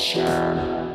Russian.